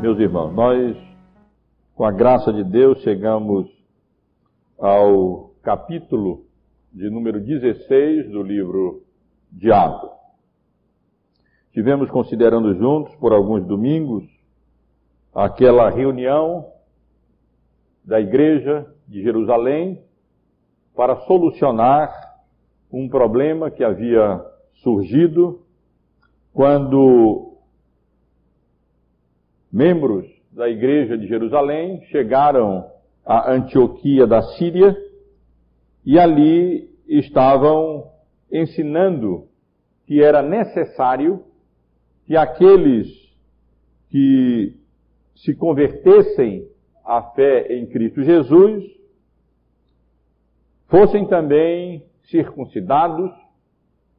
Meus irmãos, nós, com a graça de Deus, chegamos ao capítulo de número 16 do livro de Atos. Tivemos considerando juntos por alguns domingos aquela reunião da igreja de Jerusalém para solucionar um problema que havia surgido quando membros da igreja de Jerusalém chegaram a Antioquia da Síria e ali estavam ensinando que era necessário que aqueles que se convertessem à fé em Cristo Jesus fossem também circuncidados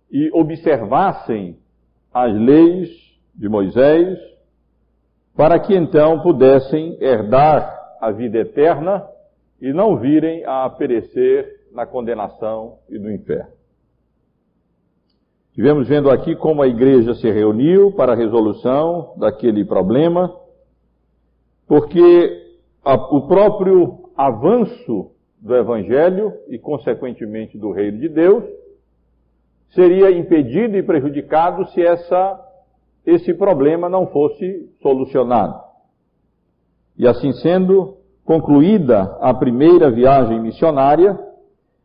e observassem as leis de Moisés para que então pudessem herdar a vida eterna e não virem a perecer na condenação e no inferno. Tivemos vendo aqui como a igreja se reuniu para a resolução daquele problema, porque a, o próprio avanço do Evangelho e, consequentemente, do Reino de Deus seria impedido e prejudicado se essa esse problema não fosse solucionado. E assim sendo, concluída a primeira viagem missionária,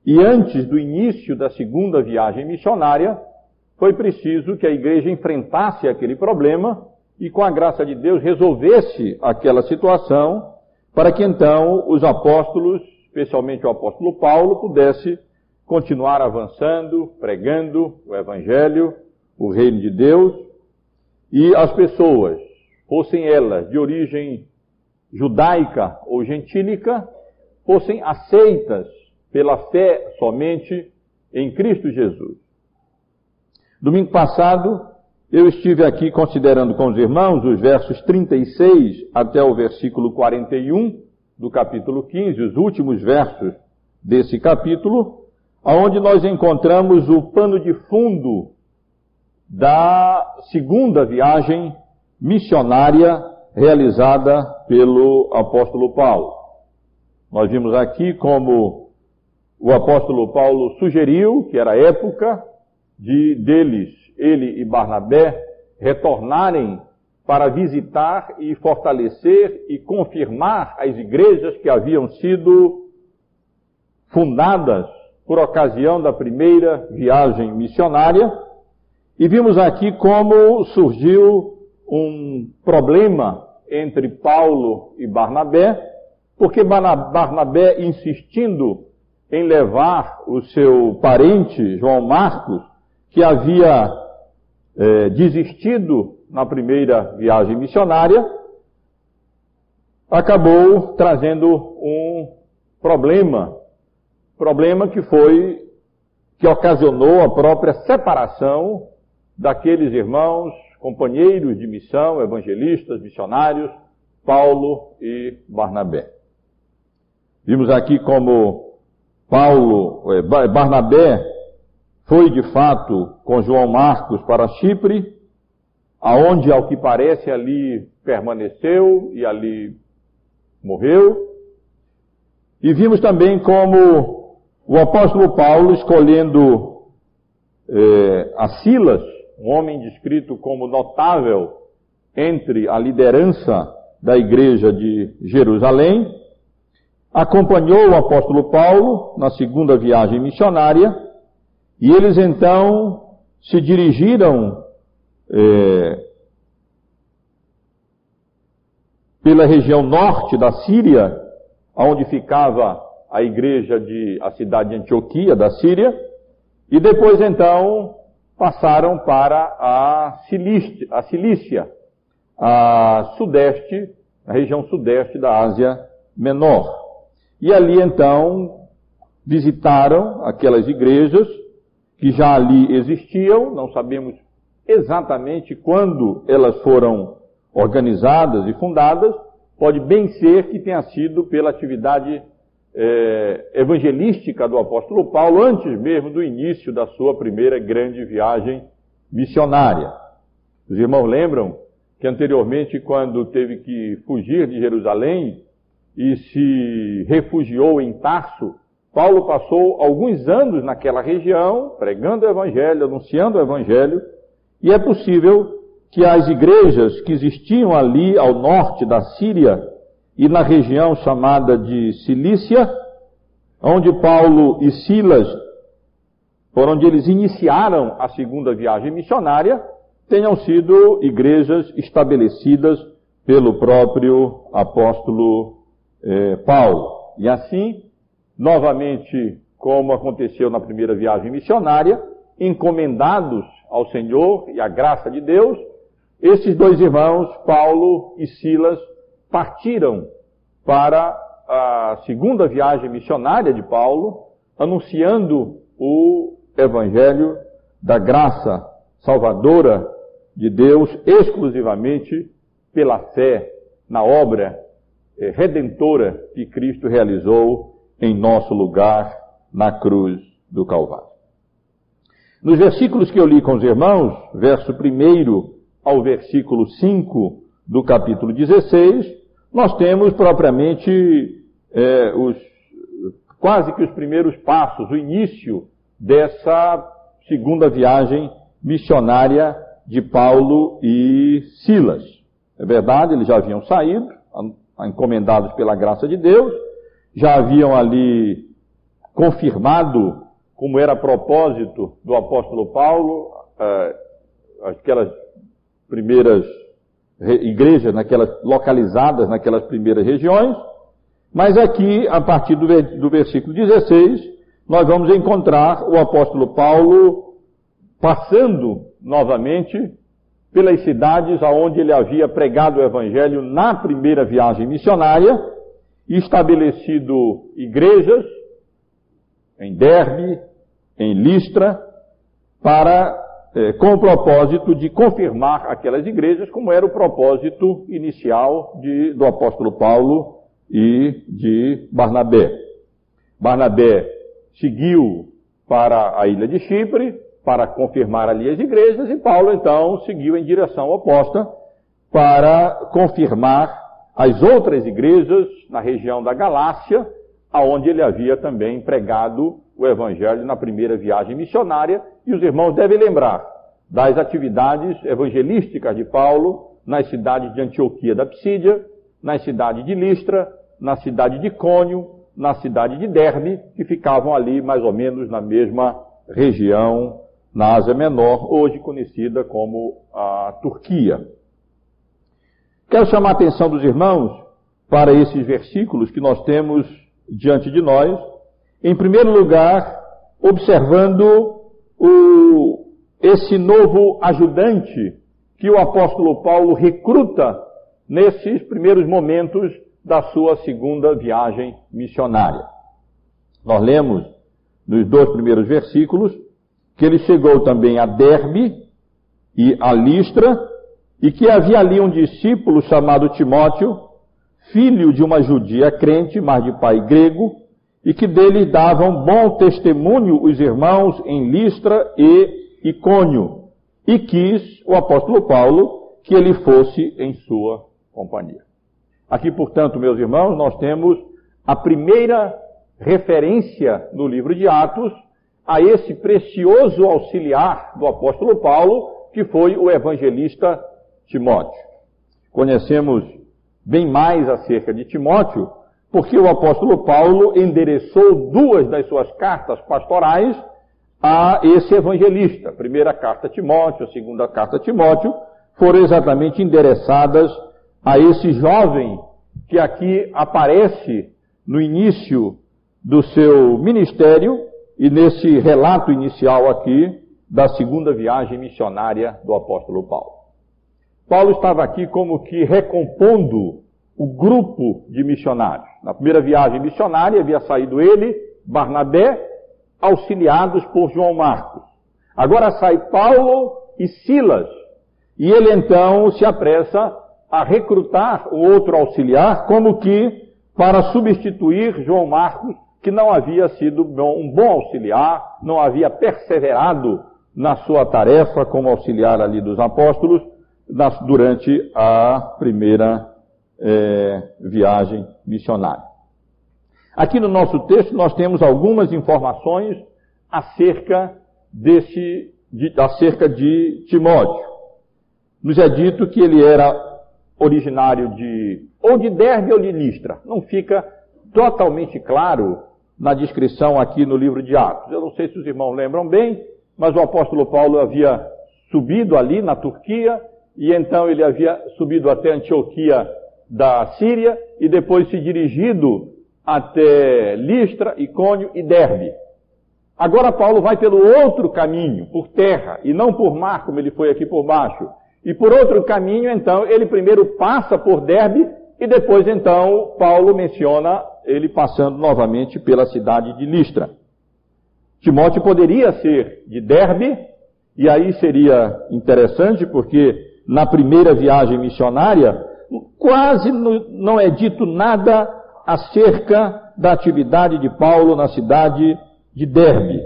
e antes do início da segunda viagem missionária, foi preciso que a igreja enfrentasse aquele problema e, com a graça de Deus, resolvesse aquela situação, para que então os apóstolos, especialmente o apóstolo Paulo, pudesse continuar avançando, pregando o Evangelho, o reino de Deus, e as pessoas, fossem elas de origem judaica ou gentílica, fossem aceitas pela fé somente em Cristo Jesus. Domingo passado, eu estive aqui considerando com os irmãos os versos 36 até o versículo 41 do capítulo 15, os últimos versos desse capítulo, onde nós encontramos o pano de fundo da segunda viagem missionária realizada pelo apóstolo Paulo. Nós vimos aqui como o apóstolo Paulo sugeriu que era época de deles, ele e Barnabé, retornarem para visitar e fortalecer e confirmar as igrejas que haviam sido fundadas por ocasião da primeira viagem missionária e vimos aqui como surgiu um problema entre Paulo e Barnabé, porque Barnabé insistindo em levar o seu parente, João Marcos, que havia é, desistido na primeira viagem missionária, acabou trazendo um problema, problema que foi, que ocasionou a própria separação daqueles irmãos, companheiros de missão, evangelistas, missionários, Paulo e Barnabé. Vimos aqui como Paulo, eh, Barnabé foi de fato com João Marcos para Chipre, aonde ao que parece ali permaneceu e ali morreu. E vimos também como o apóstolo Paulo escolhendo eh, a Silas um homem descrito como notável entre a liderança da igreja de Jerusalém, acompanhou o apóstolo Paulo na segunda viagem missionária e eles então se dirigiram é, pela região norte da Síria, onde ficava a igreja de a cidade de Antioquia da Síria, e depois então passaram para a Cilícia, a, Cilícia, a sudeste, a região sudeste da Ásia Menor. E ali então visitaram aquelas igrejas que já ali existiam, não sabemos exatamente quando elas foram organizadas e fundadas, pode bem ser que tenha sido pela atividade é, evangelística do apóstolo Paulo antes mesmo do início da sua primeira grande viagem missionária. Os irmãos lembram que anteriormente, quando teve que fugir de Jerusalém e se refugiou em Tarso, Paulo passou alguns anos naquela região, pregando o Evangelho, anunciando o Evangelho, e é possível que as igrejas que existiam ali ao norte da Síria e na região chamada de Cilícia, onde Paulo e Silas, por onde eles iniciaram a segunda viagem missionária, tenham sido igrejas estabelecidas pelo próprio apóstolo eh, Paulo. E assim, novamente, como aconteceu na primeira viagem missionária, encomendados ao Senhor e à graça de Deus, esses dois irmãos, Paulo e Silas, partiram para a segunda viagem missionária de Paulo, anunciando o Evangelho da graça salvadora de Deus exclusivamente pela fé na obra eh, redentora que Cristo realizou em nosso lugar na cruz do Calvário. Nos versículos que eu li com os irmãos, verso 1 ao versículo 5 do capítulo 16, nós temos propriamente eh, os, quase que os primeiros passos, o início dessa segunda viagem missionária de Paulo e Silas. É verdade, eles já haviam saído, encomendados pela graça de Deus, já haviam ali confirmado como era propósito do apóstolo Paulo, eh, aquelas primeiras igrejas naquelas localizadas naquelas primeiras regiões, mas aqui, a partir do, do versículo 16, nós vamos encontrar o apóstolo Paulo passando novamente pelas cidades aonde ele havia pregado o evangelho na primeira viagem missionária, estabelecido igrejas em Derbe, em Listra, para eh, com o propósito de confirmar aquelas igrejas, como era o propósito inicial de, do apóstolo Paulo e de Barnabé. Barnabé seguiu para a ilha de Chipre, para confirmar ali as igrejas, e Paulo então seguiu em direção oposta para confirmar as outras igrejas na região da Galácia, aonde ele havia também pregado o evangelho na primeira viagem missionária, e os irmãos devem lembrar das atividades evangelísticas de Paulo nas cidades de Antioquia da Psídia, na cidade de Listra, na cidade de Cônio, na cidade de Derbe, que ficavam ali mais ou menos na mesma região na Ásia Menor, hoje conhecida como a Turquia. Quero chamar a atenção dos irmãos para esses versículos que nós temos diante de nós. Em primeiro lugar, observando o, esse novo ajudante que o apóstolo Paulo recruta nesses primeiros momentos da sua segunda viagem missionária. Nós lemos nos dois primeiros versículos que ele chegou também a Derbe e a Listra, e que havia ali um discípulo chamado Timóteo, filho de uma judia crente, mas de pai grego, e que dele davam bom testemunho os irmãos em Listra e Icônio, e quis o apóstolo Paulo que ele fosse em sua companhia. Aqui, portanto, meus irmãos, nós temos a primeira referência no livro de Atos a esse precioso auxiliar do apóstolo Paulo, que foi o evangelista Timóteo. Conhecemos bem mais acerca de Timóteo, porque o apóstolo Paulo endereçou duas das suas cartas pastorais a esse evangelista. A primeira carta a Timóteo, a segunda carta a Timóteo, foram exatamente endereçadas a esse jovem que aqui aparece no início do seu ministério e nesse relato inicial aqui da segunda viagem missionária do apóstolo Paulo. Paulo estava aqui como que recompondo o grupo de missionários. Na primeira viagem missionária havia saído ele, Barnabé, auxiliados por João Marcos. Agora sai Paulo e Silas, e ele então se apressa a recrutar o outro auxiliar, como que para substituir João Marcos, que não havia sido um bom auxiliar, não havia perseverado na sua tarefa como auxiliar ali dos apóstolos, durante a primeira é, viagem missionária. Aqui no nosso texto nós temos algumas informações acerca desse, de, acerca de Timóteo. Nos é dito que ele era originário de ou de Derbe ou de Listra. Não fica totalmente claro na descrição aqui no livro de Atos. Eu não sei se os irmãos lembram bem, mas o apóstolo Paulo havia subido ali na Turquia e então ele havia subido até Antioquia da Síria e depois se dirigido até Listra, Icônio e Derbe. Agora Paulo vai pelo outro caminho, por terra, e não por mar, como ele foi aqui por baixo. E por outro caminho, então, ele primeiro passa por Derbe e depois, então, Paulo menciona ele passando novamente pela cidade de Listra. Timóteo poderia ser de Derbe, e aí seria interessante porque na primeira viagem missionária quase não é dito nada acerca da atividade de Paulo na cidade de Derbe.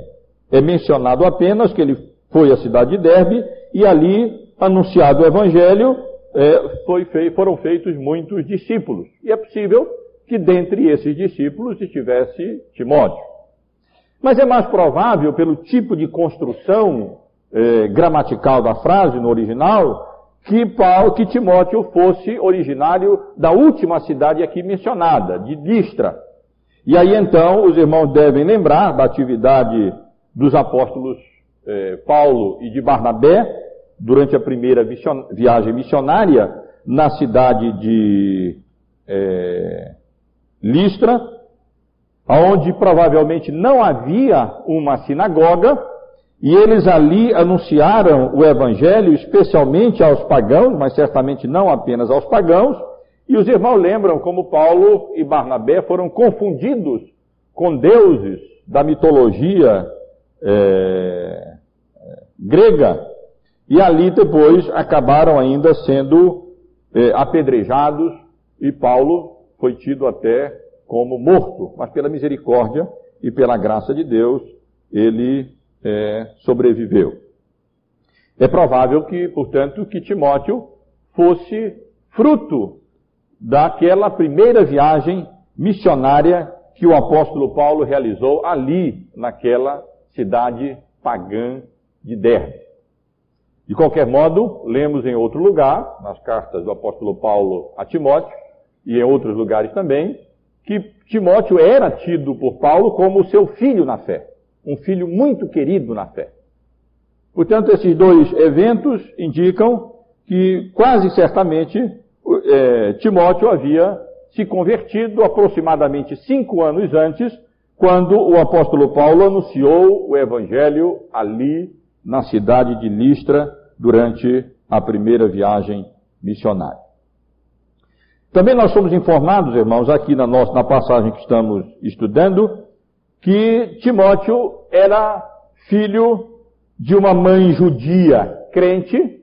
É mencionado apenas que ele foi à cidade de Derbe e ali, anunciado o evangelho, é, fei, foram feitos muitos discípulos. E é possível que dentre esses discípulos estivesse Timóteo. Mas é mais provável, pelo tipo de construção é, gramatical da frase no original, que, Paulo, que Timóteo fosse originário da última cidade aqui mencionada, de Listra. E aí então os irmãos devem lembrar da atividade dos apóstolos eh, Paulo e de Barnabé durante a primeira viagem missionária na cidade de eh, Listra, onde provavelmente não havia uma sinagoga, e eles ali anunciaram o evangelho especialmente aos pagãos, mas certamente não apenas aos pagãos, e os irmãos lembram como Paulo e Barnabé foram confundidos com deuses da mitologia é, grega. E ali depois acabaram ainda sendo é, apedrejados e Paulo foi tido até como morto, mas pela misericórdia e pela graça de Deus ele é, sobreviveu. É provável que, portanto, que Timóteo fosse fruto daquela primeira viagem missionária que o apóstolo Paulo realizou ali, naquela cidade pagã de Derbe. De qualquer modo, lemos em outro lugar, nas cartas do apóstolo Paulo a Timóteo, e em outros lugares também, que Timóteo era tido por Paulo como seu filho na fé, um filho muito querido na fé. Portanto, esses dois eventos indicam que quase certamente é, Timóteo havia se convertido aproximadamente cinco anos antes, quando o apóstolo Paulo anunciou o evangelho ali na cidade de Listra durante a primeira viagem missionária. Também nós somos informados, irmãos, aqui na, nossa, na passagem que estamos estudando, que Timóteo era filho de uma mãe judia crente,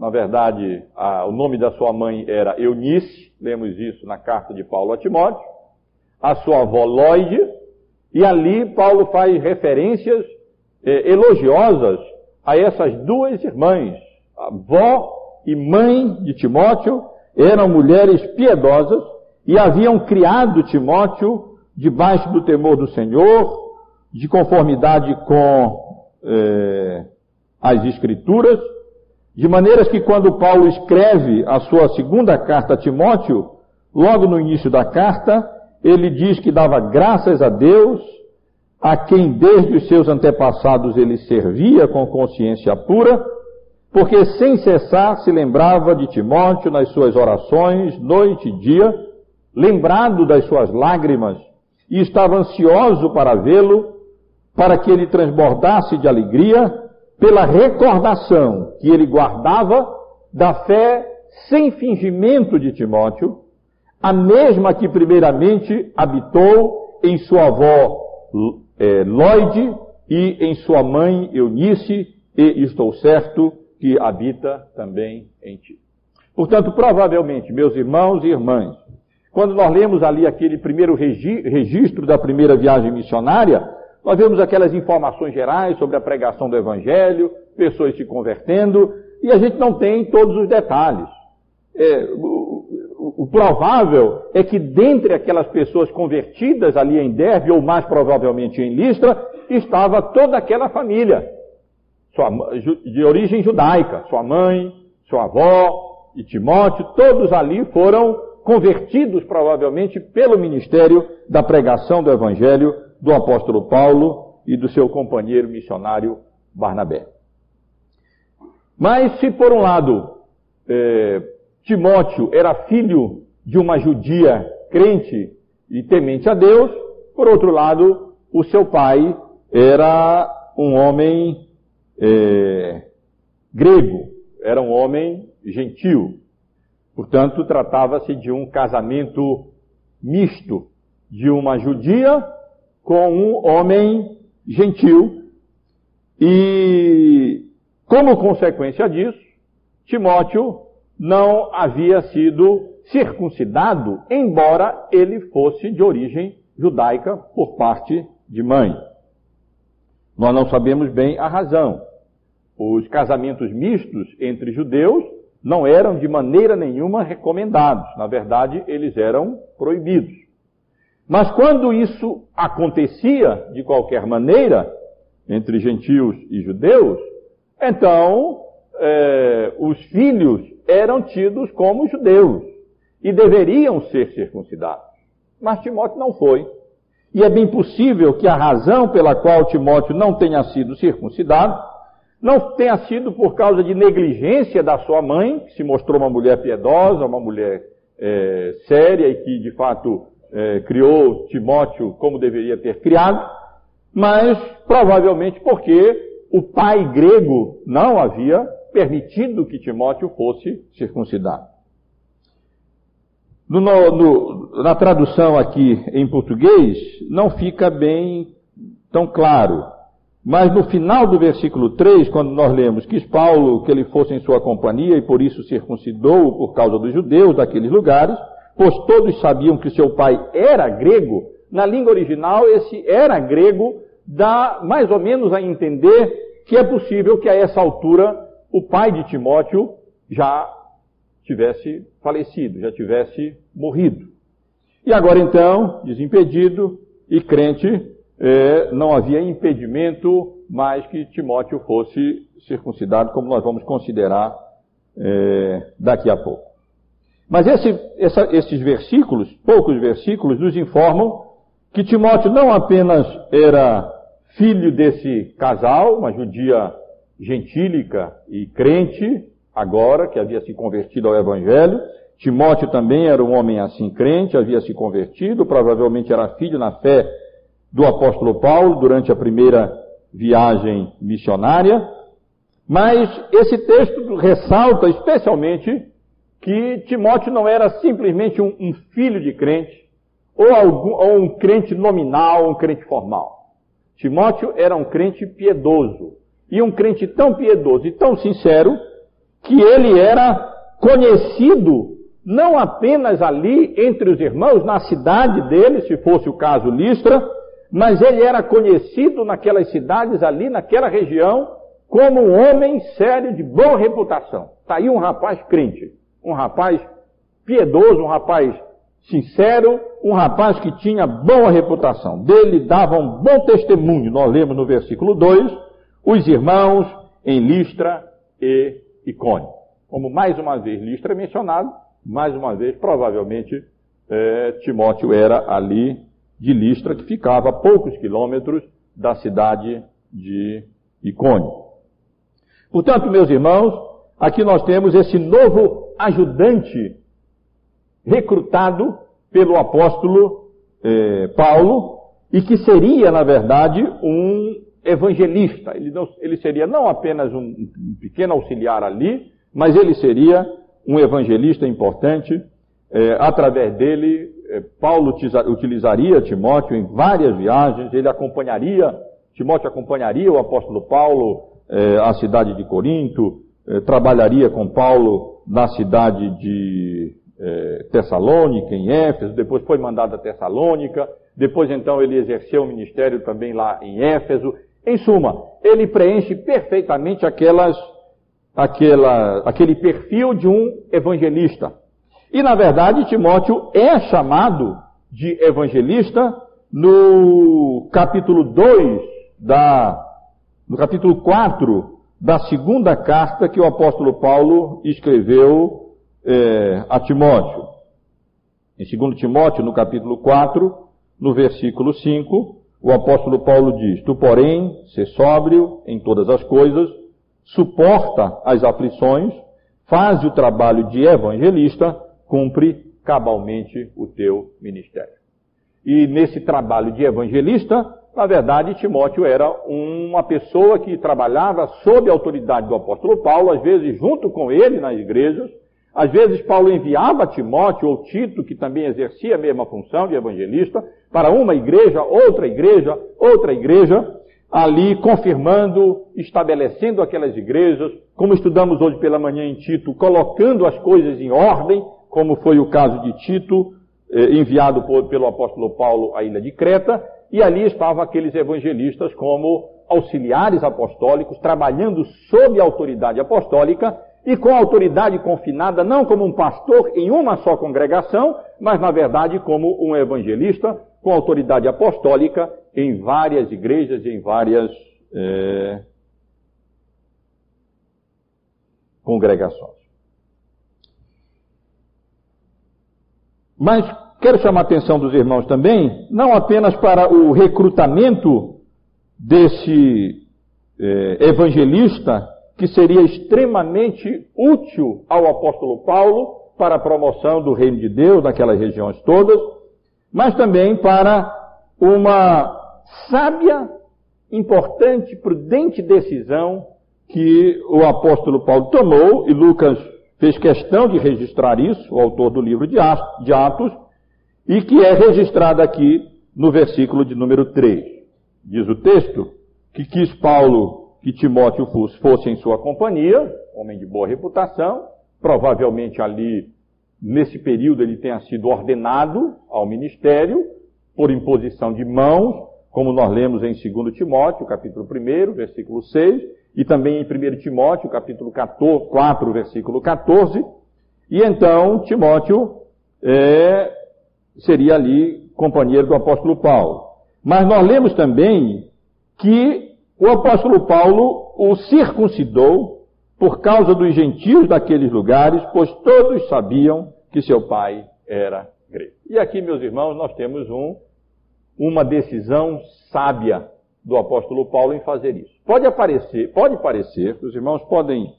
na verdade, a, o nome da sua mãe era Eunice, lemos isso na carta de Paulo a Timóteo. A sua avó Lloyd, e ali Paulo faz referências eh, elogiosas a essas duas irmãs. A avó e mãe de Timóteo eram mulheres piedosas e haviam criado Timóteo debaixo do temor do Senhor, de conformidade com eh, as Escrituras de maneiras que quando Paulo escreve a sua segunda carta a Timóteo, logo no início da carta, ele diz que dava graças a Deus, a quem desde os seus antepassados ele servia com consciência pura, porque sem cessar se lembrava de Timóteo nas suas orações, noite e dia, lembrado das suas lágrimas, e estava ansioso para vê-lo, para que ele transbordasse de alegria, pela recordação que ele guardava da fé sem fingimento de Timóteo, a mesma que primeiramente habitou em sua avó é, Lloyd e em sua mãe Eunice, e estou certo que habita também em ti. Portanto, provavelmente, meus irmãos e irmãs, quando nós lemos ali aquele primeiro registro da primeira viagem missionária, nós vemos aquelas informações gerais sobre a pregação do Evangelho, pessoas se convertendo, e a gente não tem todos os detalhes. É, o, o, provável é que dentre aquelas pessoas convertidas ali em Derbe, ou mais provavelmente em Listra, estava toda aquela família, sua, de origem judaica, sua mãe, sua avó e Timóteo, todos ali foram convertidos provavelmente pelo ministério da pregação do Evangelho do apóstolo Paulo e do seu companheiro missionário Barnabé. Mas se por um lado é, Timóteo era filho de uma judia crente e temente a Deus, por outro lado, o seu pai era um homem é, grego, era um homem gentil. Portanto, tratava-se de um casamento misto de uma judia com um homem gentil. E, como consequência disso, Timóteo não havia sido circuncidado, embora ele fosse de origem judaica por parte de mãe. Nós não sabemos bem a razão. Os casamentos mistos entre judeus não eram de maneira nenhuma recomendados. Na verdade, eles eram proibidos. Mas quando isso acontecia de qualquer maneira, entre gentios e judeus, então é, os filhos eram tidos como judeus e deveriam ser circuncidados. Mas Timóteo não foi. E é bem possível que a razão pela qual Timóteo não tenha sido circuncidado não tenha sido por causa de negligência da sua mãe, que se mostrou uma mulher piedosa, uma mulher é, séria e que de fato é, criou Timóteo como deveria ter criado, mas provavelmente porque o pai grego não havia permitido que Timóteo fosse circuncidado. No, no, na tradução aqui em português, não fica bem tão claro. Mas no final do versículo 3, quando nós lemos, quis Paulo que ele fosse em sua companhia e por isso circuncidou por causa dos judeus daqueles lugares, pois todos sabiam que seu pai era grego, na língua original esse era grego dá mais ou menos a entender que é possível que a essa altura o pai de Timóteo já tivesse falecido, já tivesse morrido. E agora então, desimpedido e crente, é, não havia impedimento mais que Timóteo fosse circuncidado, como nós vamos considerar é, daqui a pouco. Mas esse, essa, esses versículos, poucos versículos, nos informam que Timóteo não apenas era filho desse casal, uma judia gentílica e crente, agora que havia se convertido ao Evangelho, Timóteo também era um homem assim crente, havia se convertido, provavelmente era filho na fé do apóstolo Paulo durante a primeira viagem missionária, mas esse texto ressalta especialmente que Timóteo não era simplesmente um, filho de crente, ou, ou um crente nominal, um crente formal. Timóteo era um crente piedoso, e um crente tão piedoso e tão sincero, que ele era conhecido não apenas ali entre os irmãos, na cidade dele, se fosse o caso Listra, mas ele era conhecido naquelas cidades ali, naquela região, como um homem sério de boa reputação. Está aí um rapaz crente, um rapaz piedoso, um rapaz sincero, um rapaz que tinha boa reputação. Dele dava um bom testemunho. Nós lemos no versículo 2, os irmãos em Listra e Icônio. Como mais uma vez Listra é mencionado, mais uma vez, provavelmente, é, Timóteo era ali de Listra, que ficava a poucos quilômetros da cidade de Icônio. Portanto, meus irmãos, aqui nós temos esse novo ajudante recrutado pelo apóstolo eh, Paulo e que seria, na verdade, um evangelista. Ele, não, ele seria não apenas um, um pequeno auxiliar ali, mas ele seria um evangelista importante. Eh, através dele, Paulo utilizaria Timóteo em várias viagens, ele acompanharia, Timóteo acompanharia o apóstolo Paulo é, à cidade de Corinto, é, trabalharia com Paulo na cidade de é, Tessalônica, em Éfeso, depois foi mandado a Tessalônica, depois então ele exerceu o ministério também lá em Éfeso. Em suma, ele preenche perfeitamente aquelas aquela, aquele perfil de um evangelista. E, na verdade, Timóteo é chamado de evangelista no capítulo 2 da, no capítulo 4 da segunda carta que o apóstolo Paulo escreveu é, a Timóteo. Em 2 Timóteo, no capítulo 4, no versículo 5, o apóstolo Paulo diz: Tu, porém, se sóbrio em todas as coisas, suporta as aflições, faz o trabalho de evangelista, cumpre cabalmente o teu ministério. E nesse trabalho de evangelista, na verdade, Timóteo era uma pessoa que trabalhava sob a autoridade do apóstolo Paulo, às vezes junto com ele nas igrejas. Às vezes Paulo enviava Timóteo ou Tito, que também exercia a mesma função de evangelista, para uma igreja, outra igreja, outra igreja, ali confirmando, estabelecendo aquelas igrejas, como estudamos hoje pela manhã em Tito, colocando as coisas em ordem, como foi o caso de Tito, eh, enviado por, pelo apóstolo Paulo à ilha de Creta, e ali estavam aqueles evangelistas como auxiliares apostólicos, trabalhando sob a autoridade apostólica e com autoridade confinada, não como um pastor em uma só congregação, mas na verdade como um evangelista com autoridade apostólica em várias igrejas e em várias é, congregações. Mas quero chamar a atenção dos irmãos também, não apenas para o recrutamento desse é, evangelista, que seria extremamente útil ao apóstolo Paulo para a promoção do reino de Deus naquelas regiões todas, mas também para uma sábia, importante, prudente decisão que o apóstolo Paulo tomou, e Lucas fez questão de registrar isso, o autor do livro de Atos, e que é registrada aqui no versículo de número 3. Diz o texto que quis Paulo que Timóteo fosse em sua companhia, homem de boa reputação, provavelmente ali, nesse período, ele tenha sido ordenado ao ministério, por imposição de mãos, como nós lemos em 2 Timóteo, capítulo 1, versículo 6, e também em 1 Timóteo, capítulo 14, 4, versículo 14. E então, Timóteo é, seria ali companheiro do apóstolo Paulo. Mas nós lemos também que o apóstolo Paulo o circuncidou por causa dos gentios daqueles lugares, pois todos sabiam que seu pai era grego. E aqui, meus irmãos, nós temos um, uma decisão sábia do apóstolo Paulo em fazer isso. Pode aparecer, pode parecer, os irmãos podem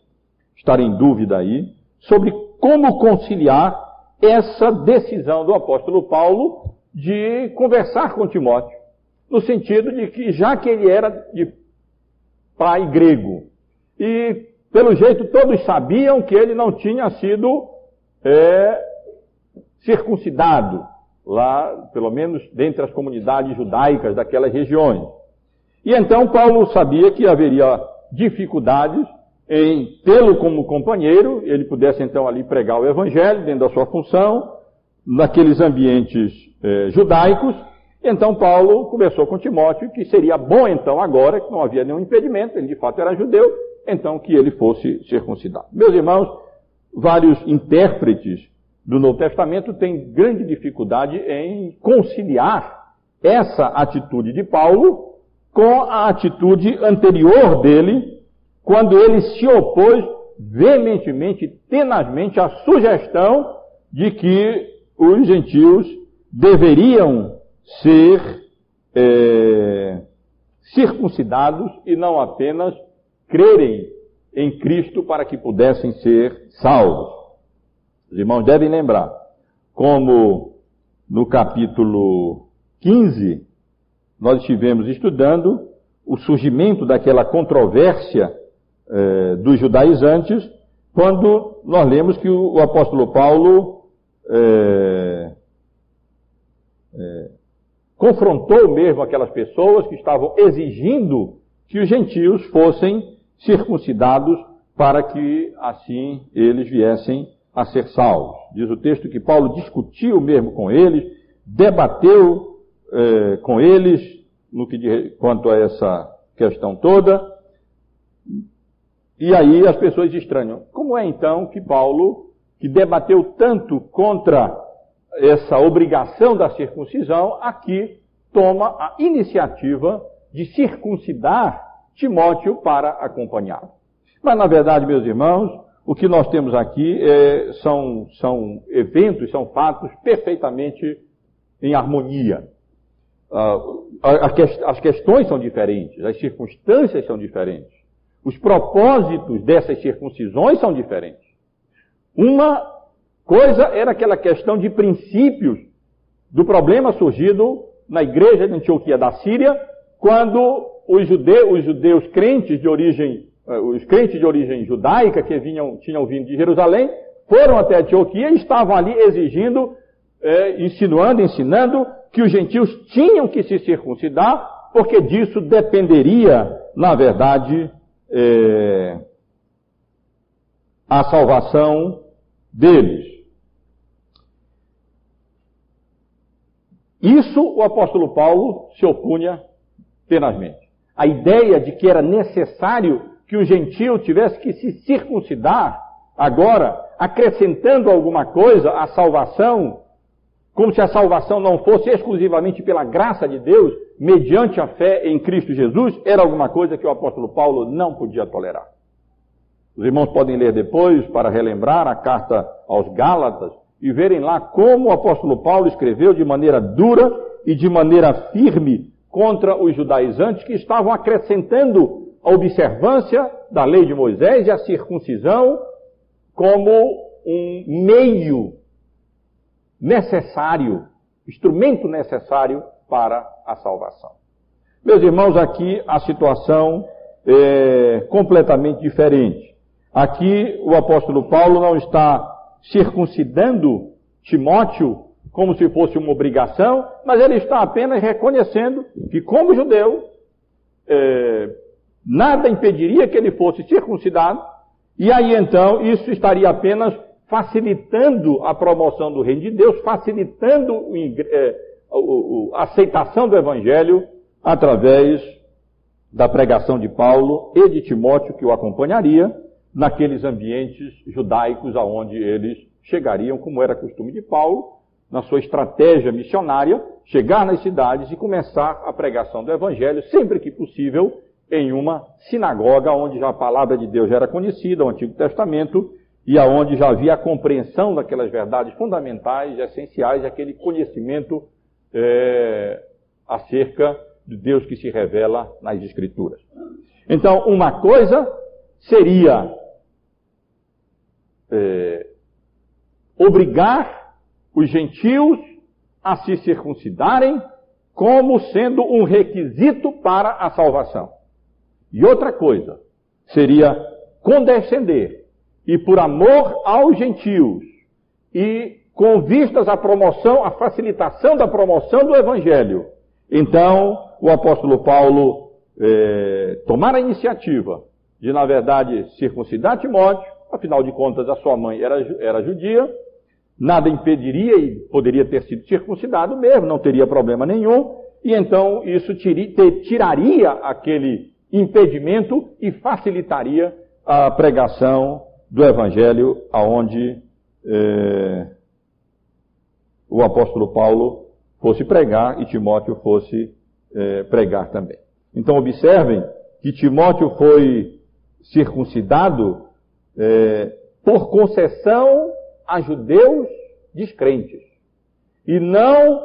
estar em dúvida aí, sobre como conciliar essa decisão do apóstolo Paulo de conversar com Timóteo, no sentido de que, já que ele era de pai grego, e pelo jeito todos sabiam que ele não tinha sido é, circuncidado, lá, pelo menos dentre as comunidades judaicas daquelas regiões. E então Paulo sabia que haveria dificuldades em tê-lo como companheiro, ele pudesse então ali pregar o evangelho dentro da sua função, naqueles ambientes eh, judaicos. Então Paulo conversou com Timóteo que seria bom então agora, que não havia nenhum impedimento, ele de fato era judeu, então que ele fosse circuncidado. Meus irmãos, vários intérpretes do Novo Testamento têm grande dificuldade em conciliar essa atitude de Paulo com a atitude anterior dele quando ele se opôs veementemente, tenazmente à sugestão de que os gentios deveriam ser é, circuncidados e não apenas crerem em Cristo para que pudessem ser salvos. Os irmãos devem lembrar, como no capítulo 15, nós estivemos estudando o surgimento daquela controvérsia eh, dos judaizantes, quando nós lemos que o, o apóstolo Paulo eh, eh, confrontou mesmo aquelas pessoas que estavam exigindo que os gentios fossem circuncidados para que assim eles viessem a ser salvos. Diz o texto que Paulo discutiu mesmo com eles, debateu eh, com eles no que quanto a essa questão toda, E aí as pessoas estranham. Como é então que Paulo, que debateu tanto contra essa obrigação da circuncisão, aqui toma a iniciativa de circuncidar Timóteo para acompanhá-lo? Mas na verdade, meus irmãos, o que nós temos aqui é, são, são eventos, são fatos perfeitamente em harmonia. Uh, as questões são diferentes, as circunstâncias são diferentes. Os propósitos dessas circuncisões são diferentes. Uma coisa era aquela questão de princípios do problema surgido na igreja de Antioquia da Síria, quando os judeus, os judeus crentes de origem, eh, os crentes de origem judaica que vinham, tinham vindo de Jerusalém, foram até Antioquia e estavam ali exigindo, eh, insinuando, ensinando que os gentios tinham que se circuncidar, porque disso dependeria, na verdade, é, a salvação deles. Isso o apóstolo Paulo se opunha tenazmente. A ideia de que era necessário que o gentio tivesse que se circuncidar agora, acrescentando alguma coisa à salvação, como se a salvação não fosse exclusivamente pela graça de Deus, mediante a fé em Cristo Jesus, era alguma coisa que o apóstolo Paulo não podia tolerar. Os irmãos podem ler depois para relembrar a carta aos Gálatas e verem lá como o apóstolo Paulo escreveu de maneira dura e de maneira firme contra os judaizantes que estavam acrescentando a observância da lei de Moisés e a circuncisão como um meio necessário, instrumento necessário para a salvação. Meus irmãos, aqui a situação é completamente diferente. Aqui o apóstolo Paulo não está circuncidando Timóteo como se fosse uma obrigação, mas ele está apenas reconhecendo que, como judeu, é, nada impediria que ele fosse circuncidado, e aí então isso estaria apenas facilitando a promoção do reino de Deus, facilitando é, a aceitação do Evangelho através da pregação de Paulo e de Timóteo, que o acompanharia, naqueles ambientes judaicos aonde eles chegariam, como era costume de Paulo, na sua estratégia missionária, chegar nas cidades e começar a pregação do Evangelho, sempre que possível, em uma sinagoga onde já a palavra de Deus já era conhecida, o Antigo Testamento, e aonde já havia a compreensão daquelas verdades fundamentais, essenciais, aquele conhecimento é, acerca de Deus que se revela nas Escrituras. Então, uma coisa seria é, obrigar os gentios a se circuncidarem como sendo um requisito para a salvação. E outra coisa seria condescender e por amor aos gentios. E com vistas à promoção, à facilitação da promoção do Evangelho. Então, o apóstolo Paulo é, tomar a iniciativa de, na verdade, circuncidar Timóteo, afinal de contas, a sua mãe era, era judia, nada impediria e poderia ter sido circuncidado mesmo, não teria problema nenhum, e então isso tiraria aquele impedimento e facilitaria a pregação do Evangelho aonde é, o apóstolo Paulo fosse pregar e Timóteo fosse é, pregar também. Então observem que Timóteo foi circuncidado é, por concessão a judeus descrentes e não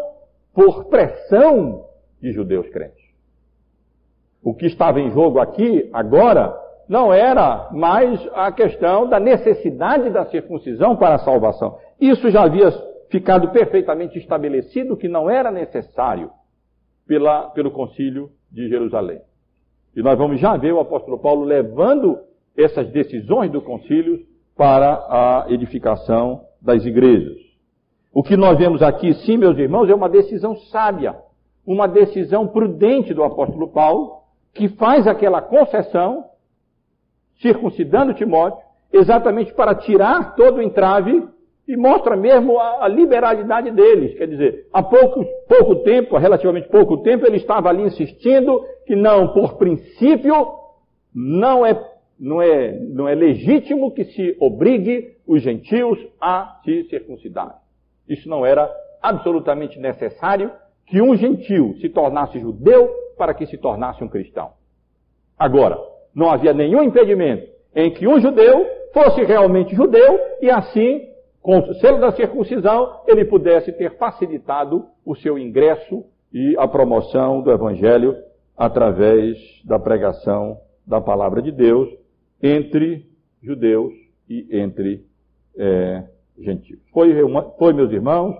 por pressão de judeus crentes. O que estava em jogo aqui, agora, não era mais a questão da necessidade da circuncisão para a salvação. Isso já havia ficado perfeitamente estabelecido que não era necessário pela, pelo concílio de Jerusalém. E nós vamos já ver o apóstolo Paulo levando essas decisões do concílio para a edificação das igrejas. O que nós vemos aqui, sim, meus irmãos, é uma decisão sábia, uma decisão prudente do apóstolo Paulo, que faz aquela concessão, circuncidando Timóteo, exatamente para tirar todo o entrave e mostra mesmo a, a, liberalidade deles. Quer dizer, há pouco, pouco tempo, há relativamente pouco tempo, ele estava ali insistindo que não, por princípio, não é não é, não é legítimo que se obrigue os gentios a se circuncidar. Isso não era absolutamente necessário que um gentil se tornasse judeu para que se tornasse um cristão. Agora, não havia nenhum impedimento em que um judeu fosse realmente judeu e assim, com o selo da circuncisão, ele pudesse ter facilitado o seu ingresso e a promoção do evangelho através da pregação da palavra de Deus entre judeus e entre é, gentios. Foi, uma, foi, meus irmãos,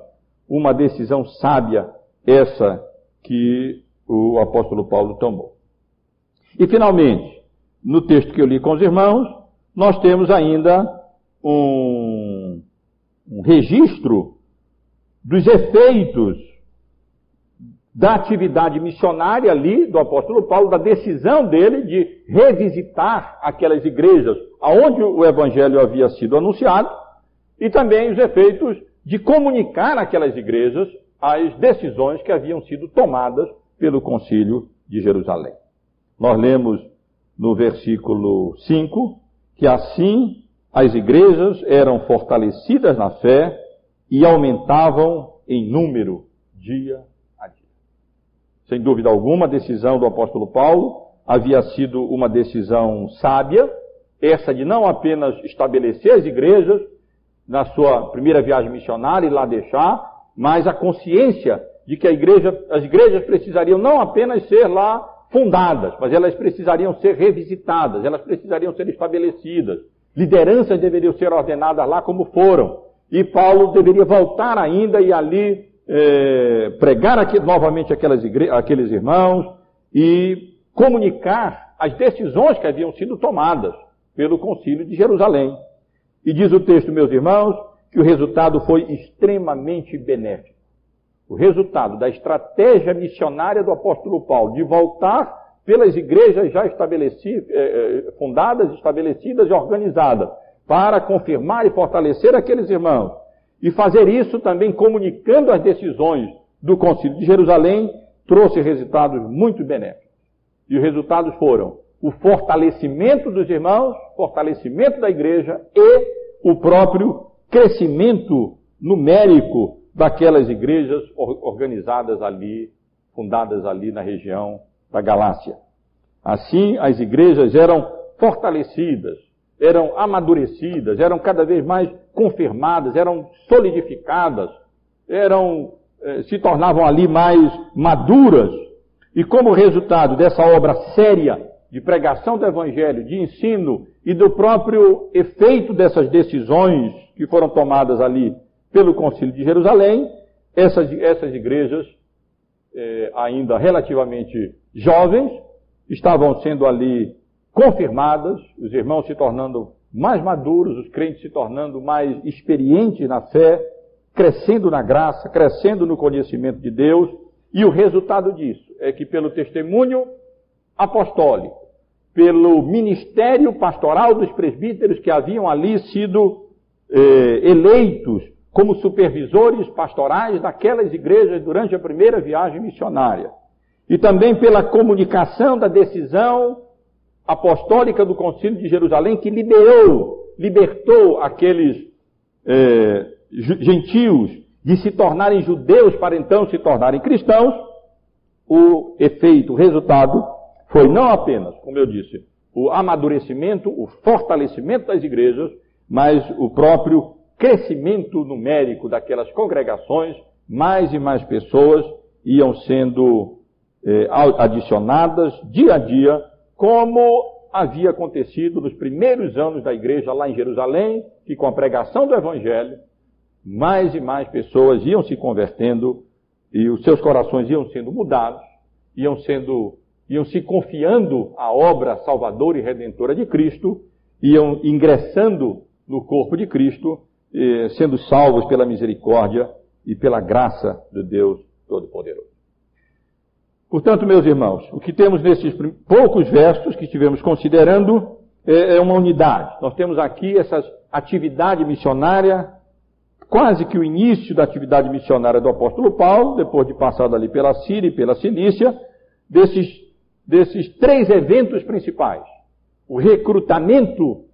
uma decisão sábia essa que o apóstolo Paulo tomou. E finalmente, no texto que eu li com os irmãos, nós temos ainda um, um registro dos efeitos da atividade missionária ali do apóstolo Paulo, da decisão dele de revisitar aquelas igrejas aonde o evangelho havia sido anunciado, e também os efeitos de comunicar àquelas igrejas as decisões que haviam sido tomadas pelo concílio de Jerusalém. Nós lemos no versículo 5 que assim as igrejas eram fortalecidas na fé e aumentavam em número dia a dia. Sem dúvida alguma, a decisão do apóstolo Paulo havia sido uma decisão sábia, essa de não apenas estabelecer as igrejas na sua primeira viagem missionária e lá deixar, mas a consciência de que igreja, as igrejas precisariam não apenas ser lá fundadas, mas elas precisariam ser revisitadas, elas precisariam ser estabelecidas. Lideranças deveriam ser ordenadas lá como foram. E Paulo deveria voltar ainda e ali é, pregar aqui, novamente aquelas aqueles irmãos e comunicar as decisões que haviam sido tomadas pelo concílio de Jerusalém. E diz o texto, meus irmãos, que o resultado foi extremamente benéfico. O resultado da estratégia missionária do apóstolo Paulo de voltar pelas igrejas já estabelecidas, eh, eh, fundadas, estabelecidas e organizadas, para confirmar e fortalecer aqueles irmãos, e fazer isso também comunicando as decisões do Concílio de Jerusalém, trouxe resultados muito benéficos. E os resultados foram o fortalecimento dos irmãos, fortalecimento da igreja e o próprio crescimento numérico daquelas igrejas organizadas ali, fundadas ali na região da Galácia. Assim, as igrejas eram fortalecidas, eram amadurecidas, eram cada vez mais confirmadas, eram solidificadas, eram eh, se tornavam ali mais maduras. E como resultado dessa obra séria de pregação do evangelho, de ensino e do próprio efeito dessas decisões que foram tomadas ali pelo Concílio de Jerusalém, essas, essas igrejas, eh, ainda relativamente jovens, estavam sendo ali confirmadas, os irmãos se tornando mais maduros, os crentes se tornando mais experientes na fé, crescendo na graça, crescendo no conhecimento de Deus, e o resultado disso é que, pelo testemunho apostólico, pelo ministério pastoral dos presbíteros que haviam ali sido eh, eleitos como supervisores pastorais daquelas igrejas durante a primeira viagem missionária. E também pela comunicação da decisão apostólica do Concílio de Jerusalém que liberou, libertou aqueles eh, gentios de se tornarem judeus para então se tornarem cristãos, o efeito, o resultado foi não apenas, como eu disse, o amadurecimento, o fortalecimento das igrejas, mas o próprio crescimento numérico daquelas congregações, mais e mais pessoas iam sendo eh, adicionadas dia a dia, como havia acontecido nos primeiros anos da igreja lá em Jerusalém, que com a pregação do Evangelho, mais e mais pessoas iam se convertendo e os seus corações iam sendo mudados, iam sendo, iam se confiando à obra salvadora e redentora de Cristo, iam ingressando no corpo de Cristo, sendo salvos pela misericórdia e pela graça de Deus Todo-Poderoso. Portanto, meus irmãos, o que temos nesses poucos versos que estivemos considerando é, é uma unidade. Nós temos aqui essa atividade missionária, quase que o início da atividade missionária do apóstolo Paulo, depois de passado ali pela Síria e pela Cilícia, desses, desses três eventos principais o recrutamento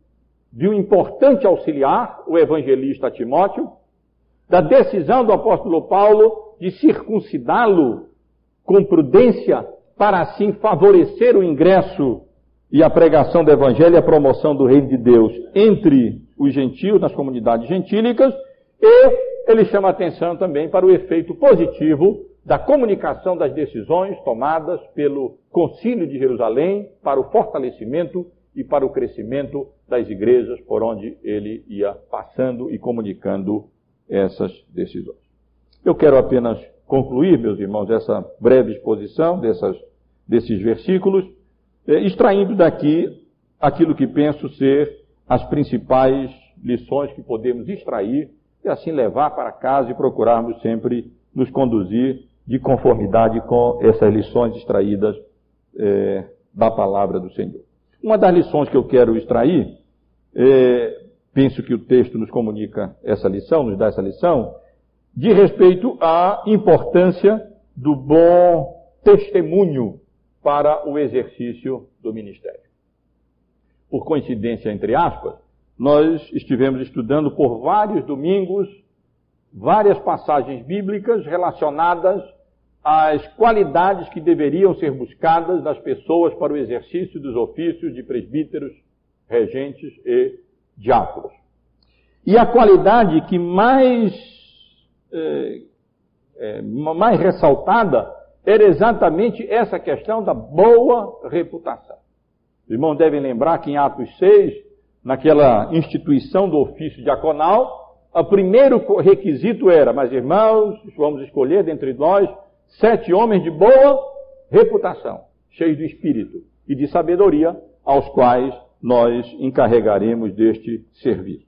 de um importante auxiliar, o evangelista Timóteo, da decisão do apóstolo Paulo de circuncidá-lo com prudência para assim favorecer o ingresso e a pregação do evangelho e a promoção do reino de Deus entre os gentios, nas comunidades gentílicas, e ele chama atenção também para o efeito positivo da comunicação das decisões tomadas pelo Concílio de Jerusalém para o fortalecimento e para o crescimento das igrejas por onde ele ia passando e comunicando essas decisões. Eu quero apenas concluir, meus irmãos, essa breve exposição dessas, desses versículos, eh, extraindo daqui aquilo que penso ser as principais lições que podemos extrair e assim levar para casa e procurarmos sempre nos conduzir de conformidade com essas lições extraídas eh, da palavra do Senhor. Uma das lições que eu quero extrair, é, penso que o texto nos comunica essa lição, nos dá essa lição, de respeito à importância do bom testemunho para o exercício do ministério. Por coincidência, entre aspas, nós estivemos estudando por vários domingos várias passagens bíblicas relacionadas as qualidades que deveriam ser buscadas nas pessoas para o exercício dos ofícios de presbíteros, regentes e diáconos. E a qualidade que mais, é, é, mais ressaltada era exatamente essa questão da boa reputação. Os irmãos devem lembrar que em Atos 6, naquela instituição do ofício diaconal, o primeiro requisito era, mas irmãos, vamos escolher dentre nós sete homens de boa reputação, cheios de espírito e de sabedoria, aos quais nós encarregaremos deste serviço.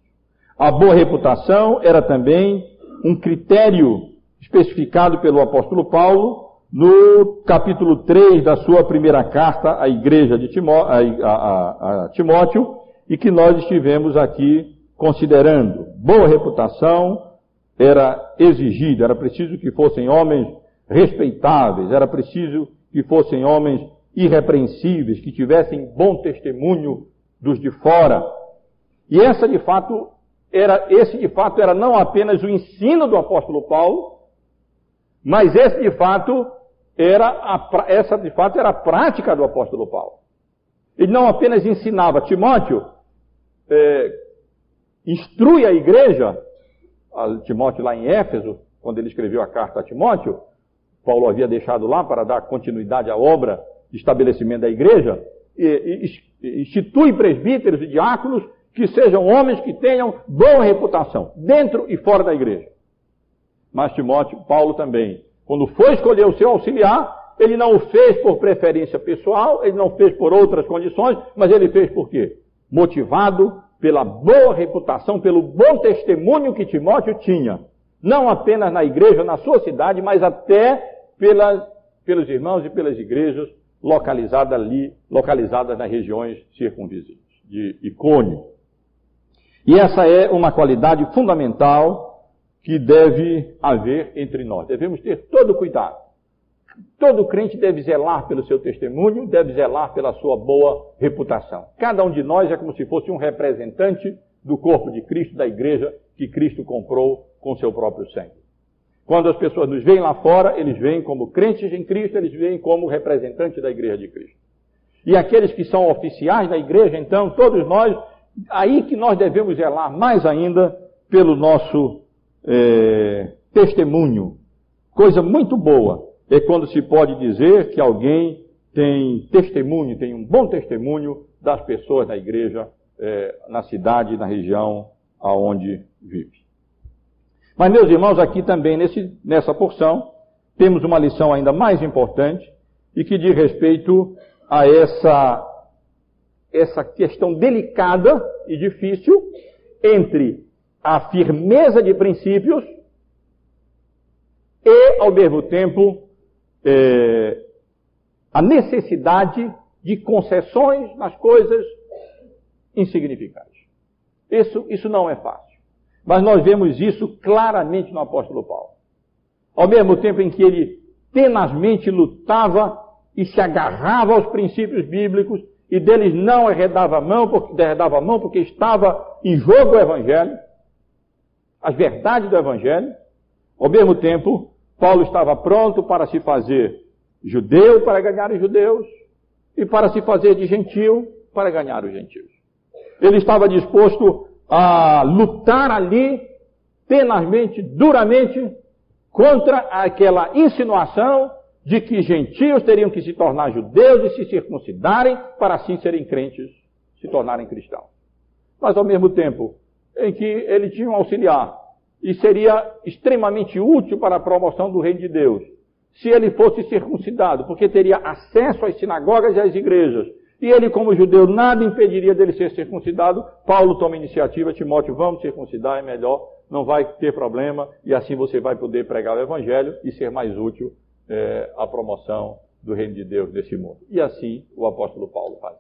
A boa reputação era também um critério especificado pelo apóstolo Paulo no capítulo 3 da sua primeira carta à igreja de Timó a, a, a Timóteo e que nós estivemos aqui considerando. Boa reputação era exigida, era preciso que fossem homens respeitáveis, era preciso que fossem homens irrepreensíveis, que tivessem bom testemunho dos de fora. E essa de fato era, esse de fato era não apenas o ensino do apóstolo Paulo, mas esse de fato era a, essa de fato era a prática do apóstolo Paulo. Ele não apenas ensinava Timóteo, é, instrui a igreja, a Timóteo lá em Éfeso, quando ele escreveu a carta a Timóteo, Paulo havia deixado lá para dar continuidade à obra de estabelecimento da igreja, e, e, institui presbíteros e diáconos que sejam homens que tenham boa reputação, dentro e fora da igreja. Mas Timóteo, Paulo também, quando foi escolher o seu auxiliar, ele não o fez por preferência pessoal, ele não fez por outras condições, mas ele fez por quê? Motivado pela boa reputação, pelo bom testemunho que Timóteo tinha, não apenas na igreja, na sua cidade, mas até pela, pelos irmãos e pelas igrejas localizadas ali, localizadas nas regiões circunvizinhas, de Icônio. E essa é uma qualidade fundamental que deve haver entre nós. Devemos ter todo cuidado. Todo crente deve zelar pelo seu testemunho, deve zelar pela sua boa reputação. Cada um de nós é como se fosse um representante do corpo de Cristo, da igreja que Cristo comprou com seu próprio sangue. Quando as pessoas nos veem lá fora, eles veem como crentes em Cristo, eles veem como representantes da igreja de Cristo. E aqueles que são oficiais da igreja, então, todos nós, aí que nós devemos zelar mais ainda pelo nosso é, testemunho. Coisa muito boa é quando se pode dizer que alguém tem testemunho, tem um bom testemunho das pessoas da igreja, é, na cidade, na região aonde vive. Mas, meus irmãos, aqui também nesse, nessa porção, temos uma lição ainda mais importante e que diz respeito a essa, essa questão delicada e difícil entre a firmeza de princípios e, ao mesmo tempo, é, a necessidade de concessões nas coisas insignificantes. Isso, isso não é fácil. Mas nós vemos isso claramente no apóstolo Paulo. Ao mesmo tempo em que ele tenazmente lutava e se agarrava aos princípios bíblicos, e deles não arredava a mão, porque, arredava a mão porque estava em jogo o Evangelho, as verdades do Evangelho. Ao mesmo tempo, Paulo estava pronto para se fazer judeu para ganhar os judeus e para se fazer de gentil para ganhar os gentios. Ele estava disposto a lutar ali tenazmente, duramente, contra aquela insinuação de que gentios teriam que se tornar judeus e se circuncidarem para assim serem crentes, se tornarem cristãos. Mas ao mesmo tempo em que ele tinha um auxiliar e seria extremamente útil para a promoção do reino de Deus, se ele fosse circuncidado, porque teria acesso às sinagogas e às igrejas. E ele, como judeu, nada impediria dele ser circuncidado. Paulo toma iniciativa, Timóteo, vamos circuncidar, é melhor, não vai ter problema, e assim você vai poder pregar o evangelho e ser mais útil é, à promoção do reino de Deus nesse mundo. E assim o apóstolo Paulo faz.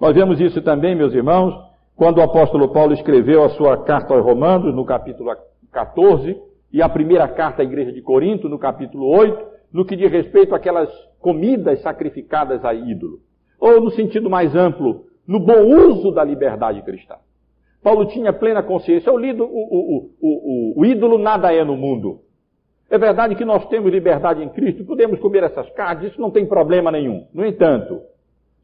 Nós vemos isso também, meus irmãos, quando o apóstolo Paulo escreveu a sua carta aos Romanos, no capítulo 14, e a primeira carta à igreja de Corinto, no capítulo 8, no que diz respeito àquelas comidas sacrificadas a ídolo. Ou, no sentido mais amplo, no bom uso da liberdade cristã. Paulo tinha plena consciência. O, lido, o, o, o ídolo nada é no mundo. É verdade que nós temos liberdade em Cristo, podemos comer essas carnes, isso não tem problema nenhum. No entanto,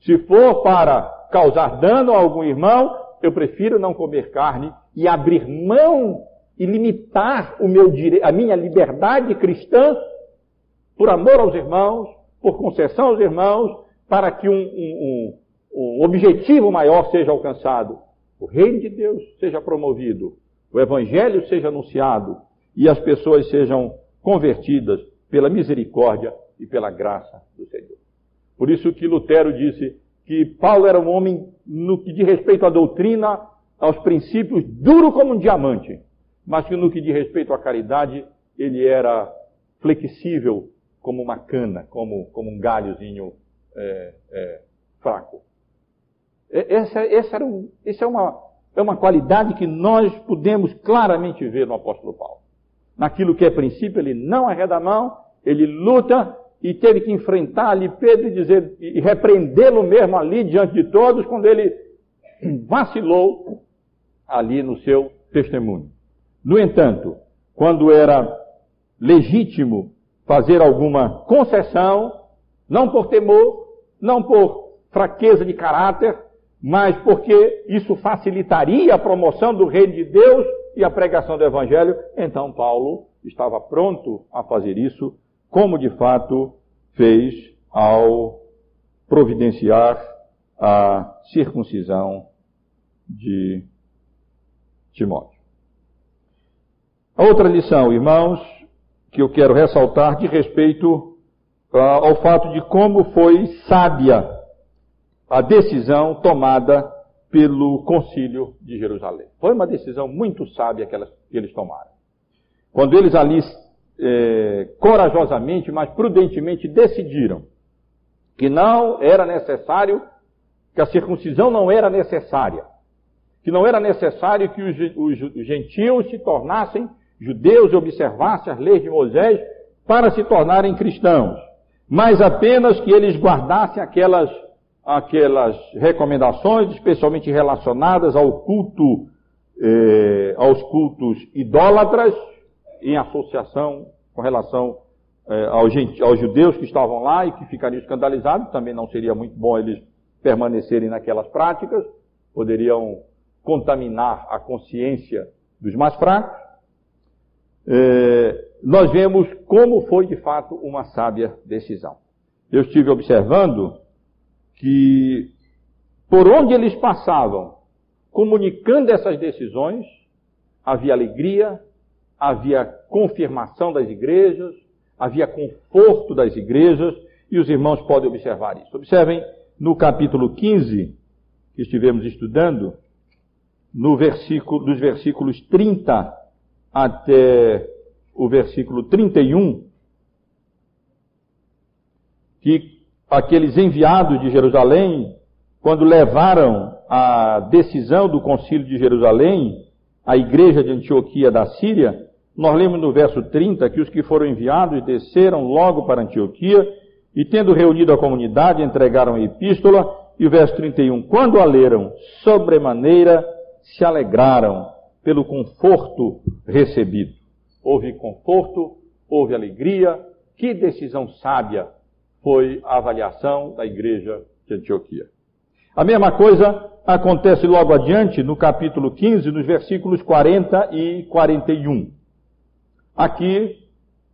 se for para causar dano a algum irmão, eu prefiro não comer carne e abrir mão e limitar o meu dire... a minha liberdade cristã por amor aos irmãos, por concessão aos irmãos, para que um, um, um, objetivo maior seja alcançado. O reino de Deus seja promovido, o evangelho seja anunciado e as pessoas sejam convertidas pela misericórdia e pela graça do Senhor. Por isso que Lutero disse que Paulo era um homem, no que diz respeito à doutrina, aos princípios, duro como um diamante mas que no que diz respeito à caridade, ele era flexível como uma cana, como, como um galhozinho é, é, fraco. Essa, essa, era um, essa é, uma, é uma qualidade que nós podemos claramente ver no apóstolo Paulo. Naquilo que é princípio, ele não arreda a mão, ele luta e teve que enfrentar ali Pedro e dizer e repreendê-lo mesmo ali diante de todos quando ele vacilou ali no seu testemunho. No entanto, quando era legítimo fazer alguma concessão, não por temor, não por fraqueza de caráter, mas porque isso facilitaria a promoção do reino de Deus e a pregação do evangelho, então Paulo estava pronto a fazer isso, como de fato fez ao providenciar a circuncisão de Timóteo. A outra lição, irmãos, que eu quero ressaltar de respeito ao fato de como foi sábia a decisão tomada pelo Concílio de Jerusalém. Foi uma decisão muito sábia que, elas, que eles tomaram. Quando eles ali é, corajosamente, mas prudentemente decidiram que não era necessário, que a circuncisão não era necessária, que não era necessário que os, os, os gentios se tornassem judeus observassem as leis de Moisés para se tornarem cristãos, mas apenas que eles guardassem aquelas, aquelas recomendações, especialmente relacionadas ao culto, eh, aos cultos idólatras, em associação com relação eh, aos, aos judeus que estavam lá e que ficariam escandalizados, também não seria muito bom eles permanecerem naquelas práticas, poderiam contaminar a consciência dos mais fracos. É, nós vemos como foi de fato uma sábia decisão. Eu estive observando que por onde eles passavam, comunicando essas decisões, havia alegria, havia confirmação das igrejas, havia conforto das igrejas, e os irmãos podem observar isso. Observem no capítulo 15, que estivemos estudando, no versículo, dos versículos 30 até o versículo 31, que aqueles enviados de Jerusalém, quando levaram a decisão do concílio de Jerusalém à igreja de Antioquia da Síria, nós lemos no verso 30 que os que foram enviados desceram logo para Antioquia e, tendo reunido a comunidade, entregaram a epístola e o verso 31. Quando a leram, sobremaneira se alegraram pelo conforto recebido. Houve conforto, houve alegria. Que decisão sábia foi a avaliação da igreja de Antioquia. A mesma coisa acontece logo adiante no capítulo 15, nos versículos 40 e 41. Aqui,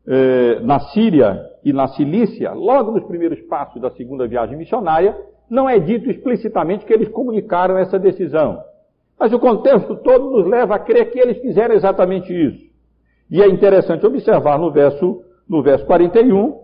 eh, na Síria e na Cilícia, logo nos primeiros passos da segunda viagem missionária, não é dito explicitamente que eles comunicaram essa decisão. Mas o contexto todo nos leva a crer que eles fizeram exatamente isso. E é interessante observar no verso, no verso 41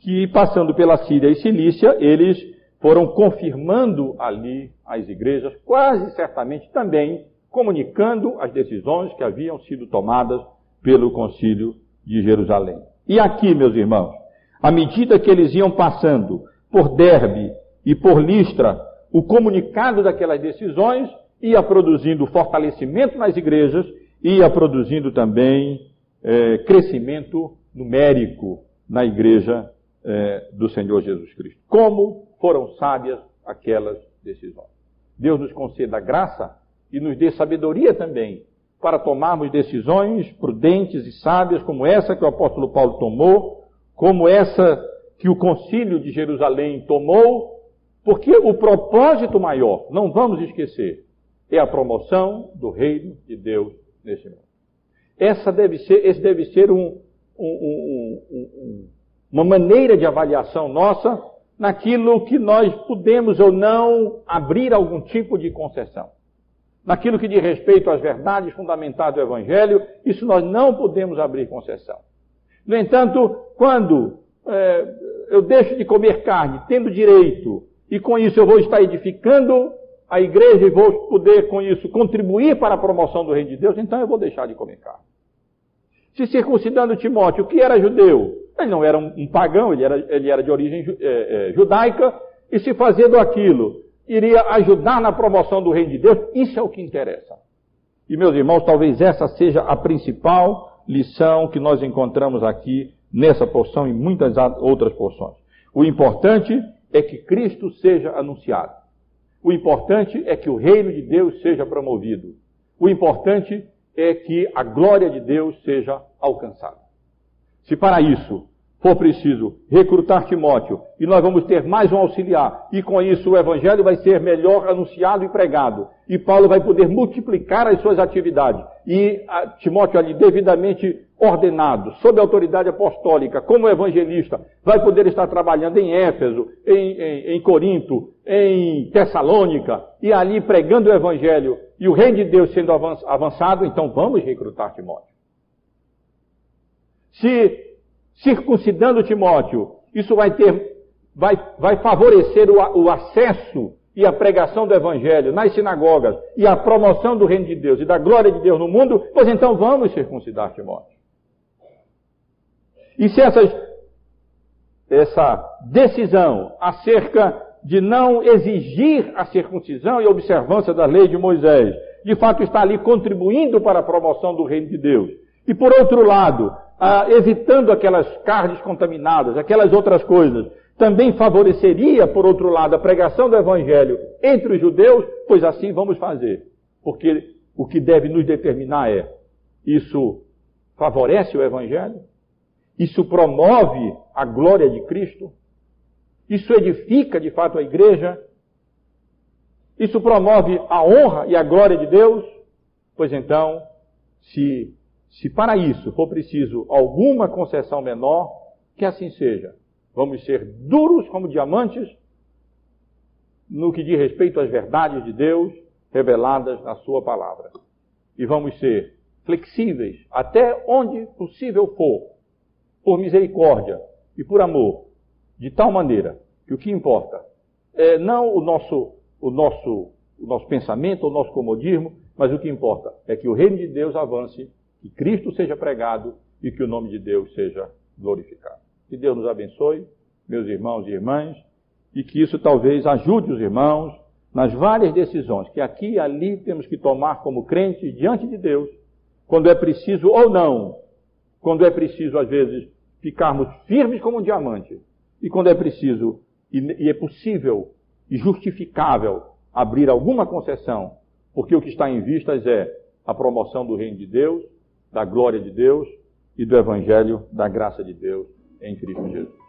que, passando pela Síria e Cilícia, eles foram confirmando ali as igrejas, quase certamente também comunicando as decisões que haviam sido tomadas pelo concílio de Jerusalém. E aqui, meus irmãos, à medida que eles iam passando por Derbe e por Listra, o comunicado daquelas decisões ia produzindo fortalecimento nas igrejas, ia produzindo também é, crescimento numérico na igreja é, do Senhor Jesus Cristo. Como foram sábias aquelas decisões. Deus nos conceda graça e nos dê sabedoria também para tomarmos decisões prudentes e sábias como essa que o apóstolo Paulo tomou, como essa que o concílio de Jerusalém tomou, porque o propósito maior, não vamos esquecer, é a promoção do reino de Deus nesse mundo. Essa deve ser, esse deve ser um, um, um, uma maneira de avaliação nossa naquilo que nós podemos ou não abrir algum tipo de concessão. Naquilo que diz respeito às verdades fundamentadas do Evangelho, isso nós não podemos abrir concessão. No entanto, quando é, eu deixo de comer carne, tendo direito, e com isso eu vou estar edificando a igreja e vou poder, com isso, contribuir para a promoção do reino de Deus, então eu vou deixar de comer carne. Se circuncidando Timóteo, que era judeu, ele não era um, pagão, ele era, ele era de origem é, é, judaica, e se fazendo aquilo iria ajudar na promoção do reino de Deus, isso é o que interessa. E meus irmãos, talvez essa seja a principal lição que nós encontramos aqui nessa porção e muitas outras porções. O importante é que Cristo seja anunciado. O importante é que o reino de Deus seja promovido. O importante é que a glória de Deus seja alcançada. Se para isso for preciso recrutar Timóteo e nós vamos ter mais um auxiliar, e com isso o evangelho vai ser melhor anunciado e pregado, e Paulo vai poder multiplicar as suas atividades, e Timóteo ali devidamente ordenado, sob autoridade apostólica, como evangelista, vai poder estar trabalhando em Éfeso, em, em, em Corinto, em Tessalônica, e ali pregando o evangelho, e o reino de Deus sendo avançado, então vamos recrutar Timóteo. Se circuncidando Timóteo, isso vai ter, vai, vai favorecer o, o acesso e a pregação do Evangelho nas sinagogas e a promoção do reino de Deus e da glória de Deus no mundo, pois então vamos circuncidar Timóteo. E se essas, essa decisão acerca de não exigir a circuncisão e observância da lei de Moisés, de fato está ali contribuindo para a promoção do reino de Deus. E por outro lado, ah, evitando aquelas carnes contaminadas, aquelas outras coisas, também favoreceria, por outro lado, a pregação do Evangelho entre os judeus, pois assim vamos fazer. Porque o que deve nos determinar é: isso favorece o Evangelho? Isso promove a glória de Cristo? Isso edifica de fato a igreja? Isso promove a honra e a glória de Deus? Pois então, se se para isso for preciso alguma concessão menor, que assim seja. Vamos ser duros como diamantes no que diz respeito às verdades de Deus reveladas na Sua palavra. E vamos ser flexíveis até onde possível for, por misericórdia e por amor, de tal maneira que o que importa é não o nosso, o nosso, o nosso pensamento, o nosso comodismo, mas o que importa é que o reino de Deus avance que Cristo seja pregado e que o nome de Deus seja glorificado. Que Deus nos abençoe, meus irmãos e irmãs, e que isso talvez ajude os irmãos nas várias decisões que aqui e ali temos que tomar como crentes diante de Deus, quando é preciso ou não, quando é preciso, às vezes, ficarmos firmes como um diamante, e quando é preciso e, é possível justificável abrir alguma concessão, porque o que está em vistas é a promoção do reino de Deus, da glória de Deus e do evangelho da graça de Deus em Cristo Jesus.